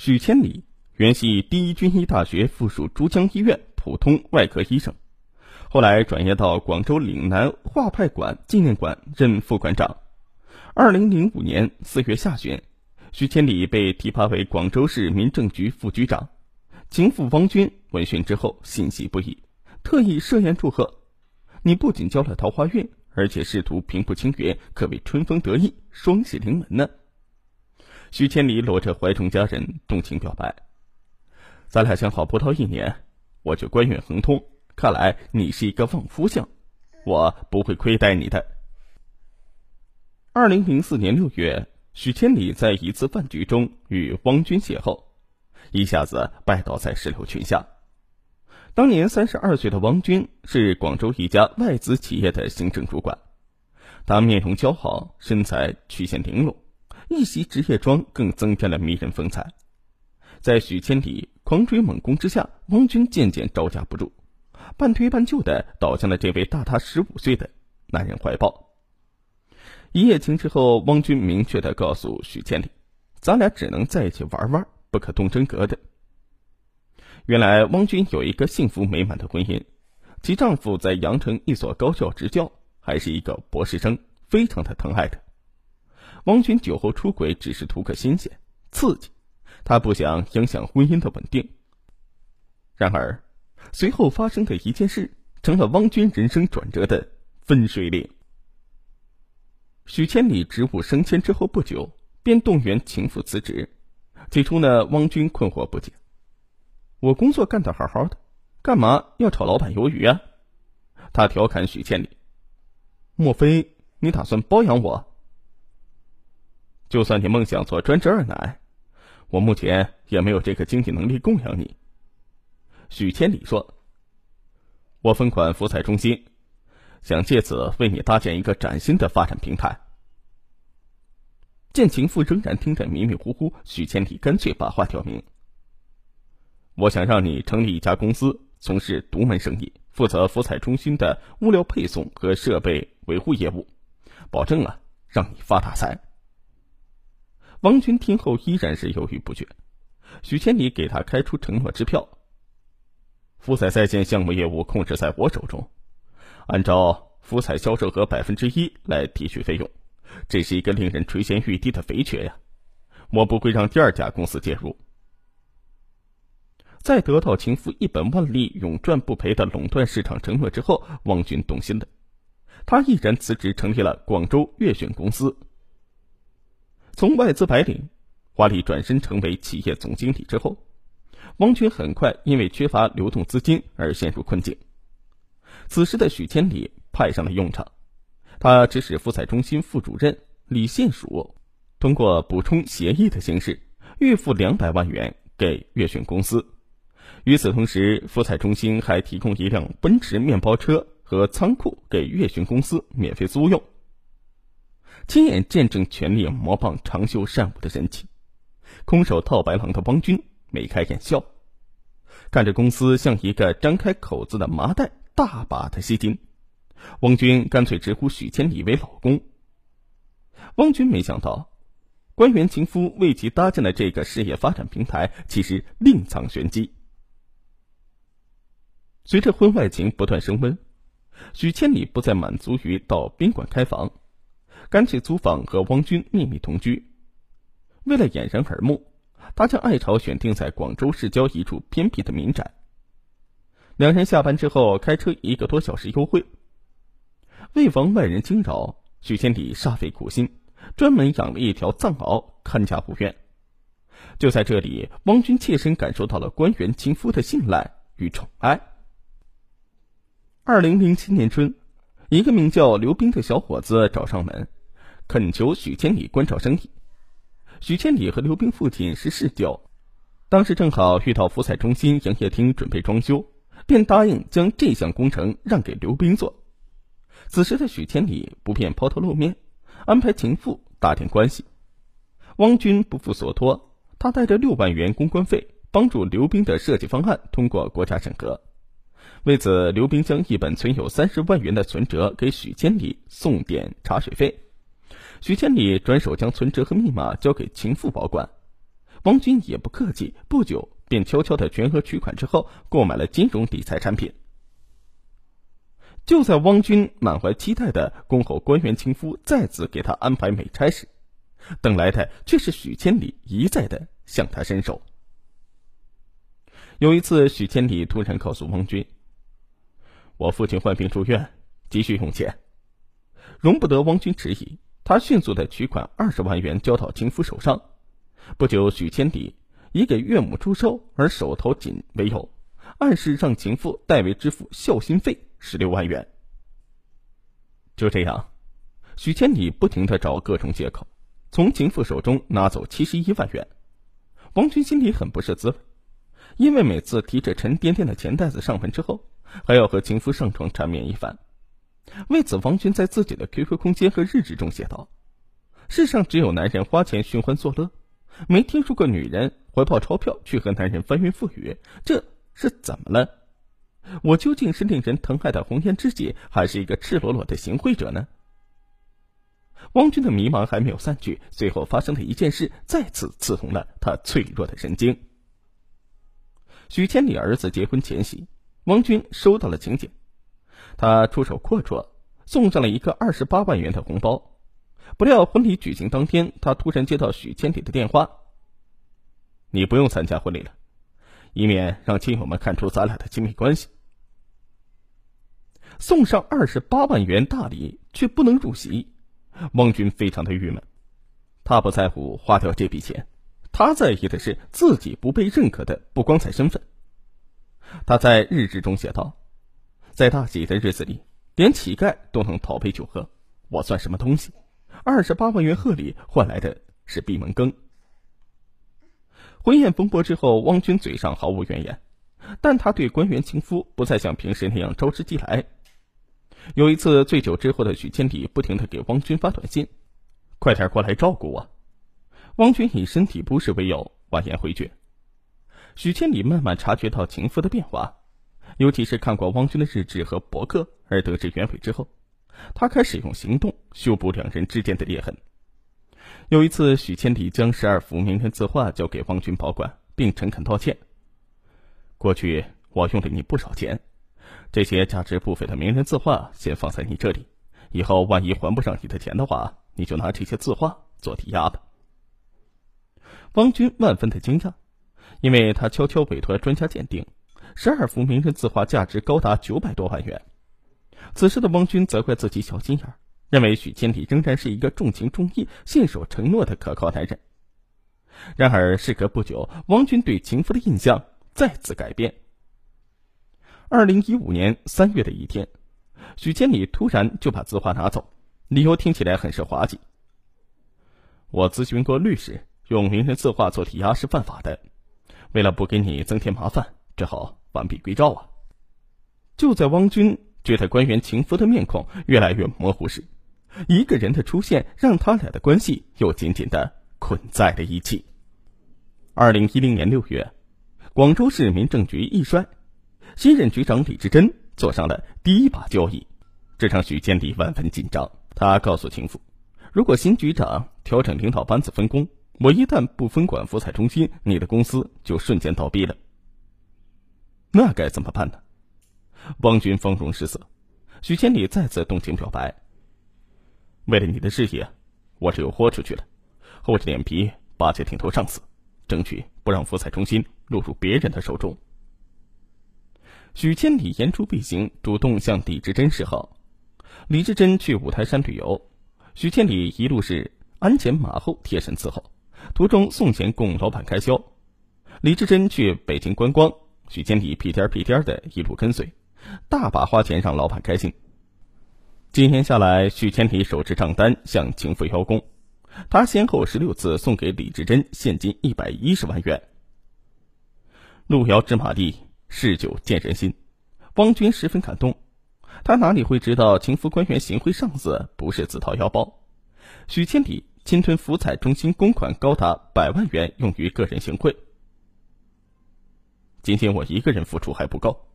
许千里原系第一军医大学附属珠江医院普通外科医生，后来转业到广州岭南画派馆纪念馆任副馆长。二零零五年四月下旬，许千里被提拔为广州市民政局副局长。情妇汪军闻讯之后欣喜不已，特意设宴祝贺：“你不仅交了桃花运，而且仕途平步青云，可谓春风得意，双喜临门呢。”徐千里搂着怀中佳人，动情表白：“咱俩相好不到一年，我就官运亨通。看来你是一个旺夫相，我不会亏待你的。”二零零四年六月，徐千里在一次饭局中与汪军邂逅，一下子拜倒在石榴裙下。当年三十二岁的汪军是广州一家外资企业的行政主管，他面容姣好，身材曲线玲珑，一袭职业装更增添了迷人风采。在许千里狂追猛攻之下，汪军渐渐招架不住，半推半就的倒向了这位大他十五岁的男人怀抱。一夜情之后，汪军明确的告诉许千里：“咱俩只能在一起玩玩，不可动真格的。”原来，汪军有一个幸福美满的婚姻，其丈夫在阳城一所高校执教，还是一个博士生，非常的疼爱她。汪军酒后出轨只是图个新鲜刺激，他不想影响婚姻的稳定。然而，随后发生的一件事，成了汪军人生转折的分水岭。许千里职务升迁之后不久，便动员情妇辞职。起初呢，汪军困惑不解：“我工作干得好好的，干嘛要炒老板鱿鱼啊？”他调侃许千里：“莫非你打算包养我？就算你梦想做专职二奶，我目前也没有这个经济能力供养你。”许千里说：“我分管福彩中心。”想借此为你搭建一个崭新的发展平台。见情妇仍然听得迷迷糊糊，许千里干脆把话挑明：“我想让你成立一家公司，从事独门生意，负责福彩中心的物料配送和设备维护业务，保证啊，让你发大财。”王军听后依然是犹豫不决。许千里给他开出承诺支票：“福彩在线项目业务控制在我手中。”按照福彩销售额百分之一来提取费用，这是一个令人垂涎欲滴的肥缺呀！我不会让第二家公司介入。在得到情妇一本万利、永赚不赔的垄断市场承诺之后，汪军动心了，他毅然辞职，成立了广州悦选公司。从外资白领华丽转身成为企业总经理之后，汪军很快因为缺乏流动资金而陷入困境。此时的许千里派上了用场，他指使福彩中心副主任李宪曙，通过补充协议的形式预付两百万元给粤讯公司。与此同时，福彩中心还提供一辆奔驰面包车和仓库给粤讯公司免费租用。亲眼见证权力魔棒长袖善舞的神情，空手套白狼的汪军眉开眼笑，看着公司像一个张开口子的麻袋。大把的吸金，汪军干脆直呼许千里为老公。汪军没想到，官员情夫为其搭建的这个事业发展平台，其实另藏玄机。随着婚外情不断升温，许千里不再满足于到宾馆开房，干脆租房和汪军秘密同居。为了掩人耳目，他将爱巢选定在广州市郊一处偏僻的民宅。两人下班之后开车一个多小时幽会。为防外人惊扰，许千里煞费苦心，专门养了一条藏獒看家护院。就在这里，汪军切身感受到了官员情夫的信赖与宠爱。二零零七年春，一个名叫刘冰的小伙子找上门，恳求许千里关照生意。许千里和刘冰父亲是世交，当时正好遇到福彩中心营业厅准备装修。便答应将这项工程让给刘冰做。此时的许千里不便抛头露面，安排情妇打点关系。汪军不负所托，他带着六万元公关费，帮助刘冰的设计方案通过国家审核。为此，刘冰将一本存有三十万元的存折给许千里送点茶水费。许千里转手将存折和密码交给情妇保管。汪军也不客气，不久便悄悄的全额取款之后，购买了金融理财产品。就在汪军满怀期待的恭候官员情夫再次给他安排美差时，等来的却是许千里一再的向他伸手。有一次，许千里突然告诉汪军：“我父亲患病住院，急需用钱。”容不得汪军迟疑，他迅速的取款二十万元交到情夫手上。不久，许千里以给岳母祝寿而手头紧为由，暗示让情妇代为支付孝心费十六万元。就这样，许千里不停的找各种借口，从情妇手中拿走七十一万元。王军心里很不是滋味，因为每次提着沉甸甸的钱袋子上门之后，还要和情夫上床缠绵一番。为此，王军在自己的 QQ 空间和日志中写道：“世上只有男人花钱寻欢作乐。”没听说过女人怀抱钞票去和男人翻云覆雨，这是怎么了？我究竟是令人疼爱的红颜知己，还是一个赤裸裸的行贿者呢？汪军的迷茫还没有散去，最后发生的一件事再次刺痛了他脆弱的神经。许千里儿子结婚前夕，汪军收到了请柬，他出手阔绰，送上了一个二十八万元的红包。不料婚礼举行当天，他突然接到许千里的电话：“你不用参加婚礼了，以免让亲友们看出咱俩的亲密关系。”送上二十八万元大礼，却不能入席，汪军非常的郁闷。他不在乎花掉这笔钱，他在意的是自己不被认可的不光彩身份。他在日志中写道：“在大喜的日子里，连乞丐都能讨杯酒喝，我算什么东西？”二十八万元贺礼换来的是闭门羹。婚宴风波之后，汪军嘴上毫无怨言，但他对官员情夫不再像平时那样招之即来。有一次醉酒之后的许千里不停的给汪军发短信：“快点过来照顾我。”汪军以身体不适为由婉言回绝。许千里慢慢察觉到情夫的变化，尤其是看过汪军的日志和博客而得知原委之后。他开始用行动修补两人之间的裂痕。有一次，许千里将十二幅名人字画交给汪军保管，并诚恳道歉：“过去我用了你不少钱，这些价值不菲的名人字画先放在你这里，以后万一还不上你的钱的话，你就拿这些字画做抵押吧。”汪军万分的惊讶，因为他悄悄委托专家鉴定，十二幅名人字画价值高达九百多万元。此时的汪军责怪自己小心眼儿，认为许千里仍然是一个重情重义、信守承诺的可靠男人。然而事隔不久，汪军对情夫的印象再次改变。二零一五年三月的一天，许千里突然就把字画拿走，理由听起来很是滑稽。我咨询过律师，用名人字画做抵押是犯法的，为了不给你增添麻烦，只好完璧归赵啊！就在汪军。觉得官员情夫的面孔越来越模糊时，一个人的出现让他俩的关系又紧紧的捆在了一起。二零一零年六月，广州市民政局一衰，新任局长李志珍坐上了第一把交椅，这让许建礼万分紧张。他告诉情妇：“如果新局长调整领导班子分工，我一旦不分管福彩中心，你的公司就瞬间倒闭了。那该怎么办呢？”汪军方容失色，许千里再次动情表白：“为了你的事业，我只有豁出去了，厚着脸皮巴结顶头上司，争取不让福彩中心落入别人的手中。”许千里言出必行，主动向李志珍示好。李志珍去五台山旅游，许千里一路是鞍前马后贴身伺候，途中送钱供老板开销。李志珍去北京观光，许千里屁颠屁颠的一路跟随。大把花钱让老板开心。几年下来，许千里手持账单向情妇邀功，他先后十六次送给李志珍现金一百一十万元。路遥知马力，事久见人心。汪军十分感动，他哪里会知道情妇官员行贿上司不是自掏腰包？许千里侵吞福彩中心公款高达百万元，用于个人行贿。仅仅我一个人付出还不够。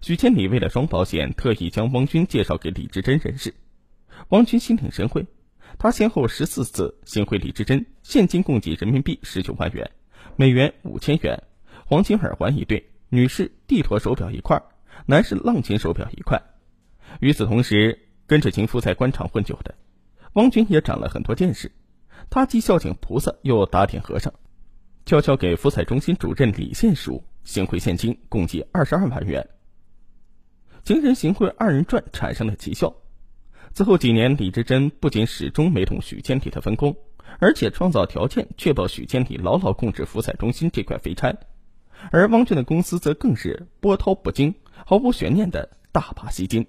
许千里为了双保险，特意将汪军介绍给李志珍认识。汪军心领神会，他先后十四次行贿李志珍，现金共计人民币十九万元，美元五千元，黄金耳环一对，女士帝陀手表一块，男士浪琴手表一块。与此同时，跟着情夫在官场混久的汪军也长了很多见识，他既孝敬菩萨，又打点和尚，悄悄给福彩中心主任李宪书行贿现金共计二十二万元。情人行贿二人转产生了奇效。此后几年，李志珍不仅始终没同许千里的分工，而且创造条件确保许千里牢牢控制福彩中心这块肥差，而汪军的公司则更是波涛不惊，毫无悬念的大把吸金。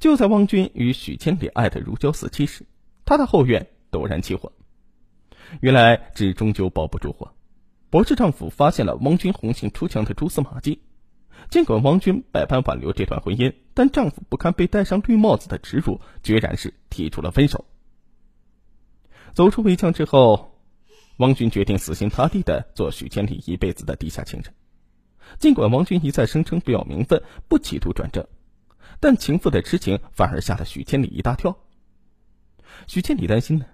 就在汪军与许千里爱得如胶似漆时，他的后院陡然起火。原来纸终究包不住火，博士丈夫发现了汪军红杏出墙的蛛丝马迹。尽管汪军百般挽留这段婚姻，但丈夫不堪被戴上绿帽子的耻辱，决然是提出了分手。走出围墙之后，汪军决定死心塌地的做许千里一辈子的地下情人。尽管汪军一再声称不要名分，不企图转正，但情妇的痴情反而吓了许千里一大跳。许千里担心呢，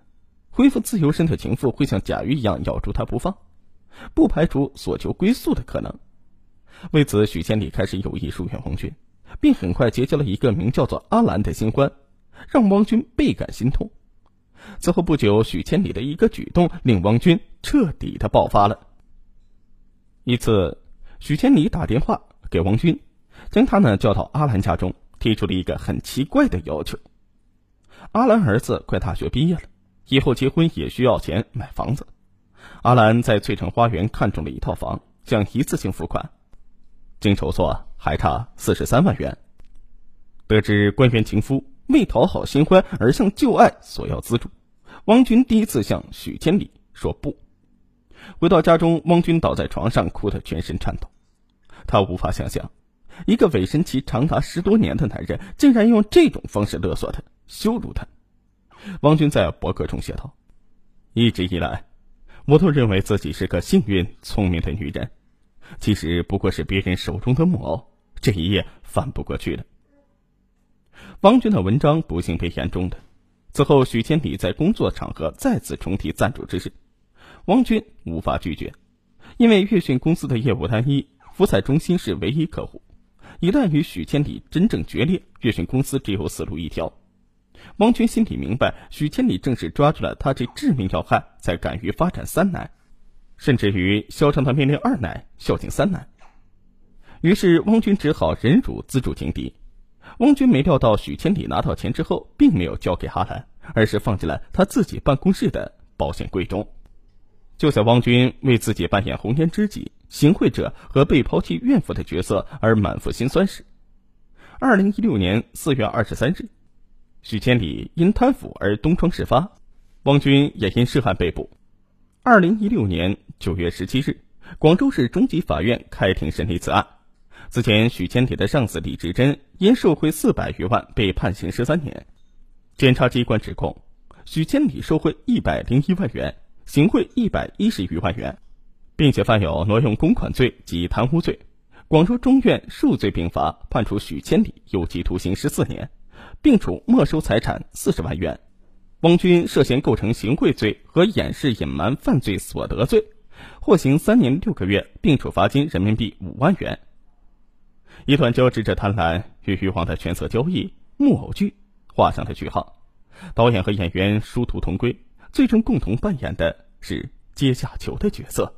恢复自由身的情妇会像甲鱼一样咬住他不放，不排除索求归宿的可能。为此，许千里开始有意疏远王军，并很快结交了一个名叫做阿兰的新欢，让王军倍感心痛。此后不久，许千里的一个举动令汪军彻底的爆发了。一次，许千里打电话给汪军，将他呢叫到阿兰家中，提出了一个很奇怪的要求：阿兰儿子快大学毕业了，以后结婚也需要钱买房子。阿兰在翠城花园看中了一套房，想一次性付款。经筹措还差四十三万元。得知官员情夫为讨好新欢而向旧爱索要资助，汪军第一次向许千里说不。回到家中，汪军倒在床上，哭得全身颤抖。他无法想象，一个委身其长达十多年的男人，竟然用这种方式勒索他、羞辱他。汪军在博客中写道：“一直以来，我都认为自己是个幸运、聪明的女人。”其实不过是别人手中的木偶，这一夜翻不过去了。汪军的文章不幸被言中的，此后许千里在工作场合再次重提赞助之事，汪军无法拒绝，因为粤讯公司的业务单一，福彩中心是唯一客户，一旦与许千里真正决裂，粤讯公司只有死路一条。汪军心里明白，许千里正是抓住了他这致命要害，才敢于发展三奶。甚至于嚣张的命令二奶孝敬三奶，于是汪军只好忍辱资助情敌。汪军没料到许千里拿到钱之后，并没有交给阿兰，而是放进了他自己办公室的保险柜中。就在汪军为自己扮演红颜知己、行贿者和被抛弃怨妇的角色而满腹心酸时，二零一六年四月二十三日，许千里因贪腐而东窗事发，汪军也因涉案被捕。二零一六年九月十七日，广州市中级法院开庭审理此案。此前，许千里的上司李志珍因受贿四百余万被判刑十三年。检察机关指控许千里受贿一百零一万元，行贿一百一十余万元，并且犯有挪用公款罪及贪污罪。广州中院数罪并罚，判处许千里有期徒刑十四年，并处没收财产四十万元。汪军涉嫌构成行贿罪和掩饰隐瞒犯罪所得罪，获刑三年六个月，并处罚金人民币五万元。一段交织着贪婪与欲望的权色交易木偶剧画上了句号。导演和演员殊途同归，最终共同扮演的是阶下囚的角色。